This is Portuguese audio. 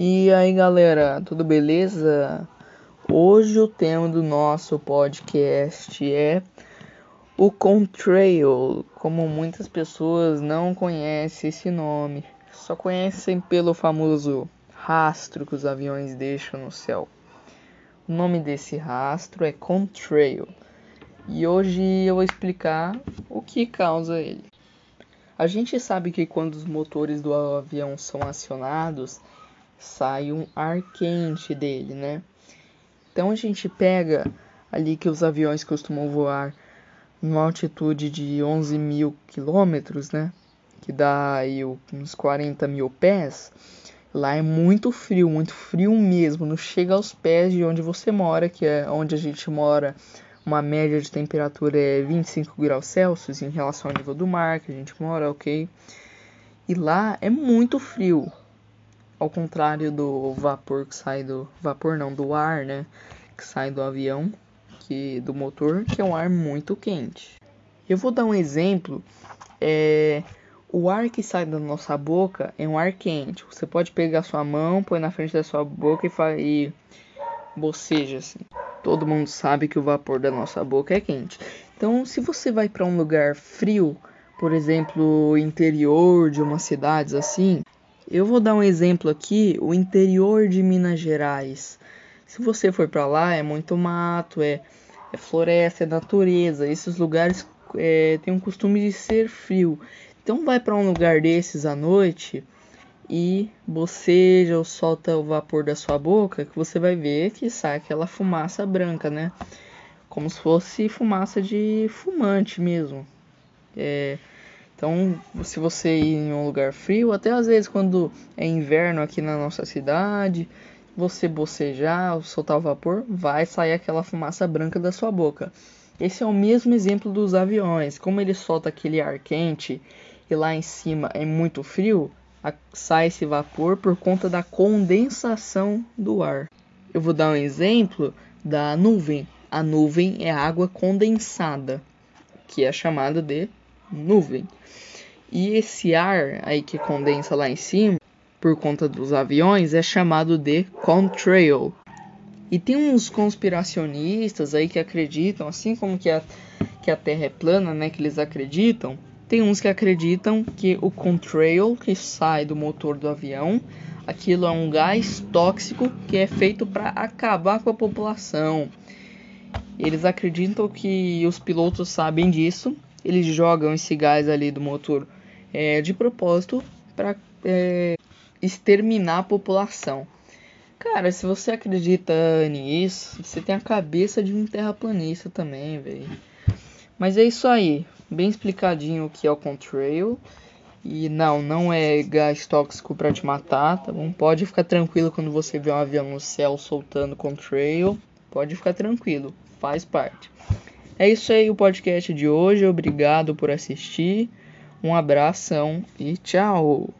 E aí galera, tudo beleza? Hoje o tema do nosso podcast é o Contrail. Como muitas pessoas não conhecem esse nome, só conhecem pelo famoso rastro que os aviões deixam no céu. O nome desse rastro é Contrail. E hoje eu vou explicar o que causa ele. A gente sabe que quando os motores do avião são acionados, sai um ar quente dele, né? Então a gente pega ali que os aviões costumam voar numa altitude de 11 mil quilômetros, né? Que dá aí uns 40 mil pés. Lá é muito frio, muito frio mesmo. Não chega aos pés de onde você mora, que é onde a gente mora uma média de temperatura é 25 graus Celsius em relação ao nível do mar que a gente mora, ok? E lá é muito frio, ao contrário do vapor que sai do vapor não do ar, né? Que sai do avião, que do motor, que é um ar muito quente. Eu vou dar um exemplo. É, o ar que sai da nossa boca é um ar quente. Você pode pegar sua mão, põe na frente da sua boca e, e boceja assim todo mundo sabe que o vapor da nossa boca é quente. Então, se você vai para um lugar frio, por exemplo, interior de uma cidade assim, eu vou dar um exemplo aqui, o interior de Minas Gerais. Se você for para lá, é muito mato, é, é, floresta, é natureza. Esses lugares é, têm um costume de ser frio. Então, vai para um lugar desses à noite e boceja ou solta o vapor da sua boca, que você vai ver que sai aquela fumaça branca, né? Como se fosse fumaça de fumante mesmo. É, então, se você ir em um lugar frio, até às vezes quando é inverno aqui na nossa cidade, você bocejar soltar o vapor, vai sair aquela fumaça branca da sua boca. Esse é o mesmo exemplo dos aviões. Como ele solta aquele ar quente e lá em cima é muito frio, sai esse vapor por conta da condensação do ar. Eu vou dar um exemplo da nuvem. A nuvem é água condensada, que é chamada de nuvem. E esse ar aí que condensa lá em cima, por conta dos aviões, é chamado de contrail. E tem uns conspiracionistas aí que acreditam, assim como que a, que a Terra é plana, né, que eles acreditam, tem uns que acreditam que o contrail que sai do motor do avião, aquilo é um gás tóxico que é feito para acabar com a população. Eles acreditam que os pilotos sabem disso, eles jogam esse gás ali do motor é, de propósito para é, exterminar a população. Cara, se você acredita nisso, você tem a cabeça de um terraplanista também, velho. Mas é isso aí, bem explicadinho o que é o contrail. E não, não é gás tóxico para te matar, tá bom? Pode ficar tranquilo quando você vê um avião no céu soltando contrail. Pode ficar tranquilo, faz parte. É isso aí o podcast de hoje. Obrigado por assistir. Um abração e tchau.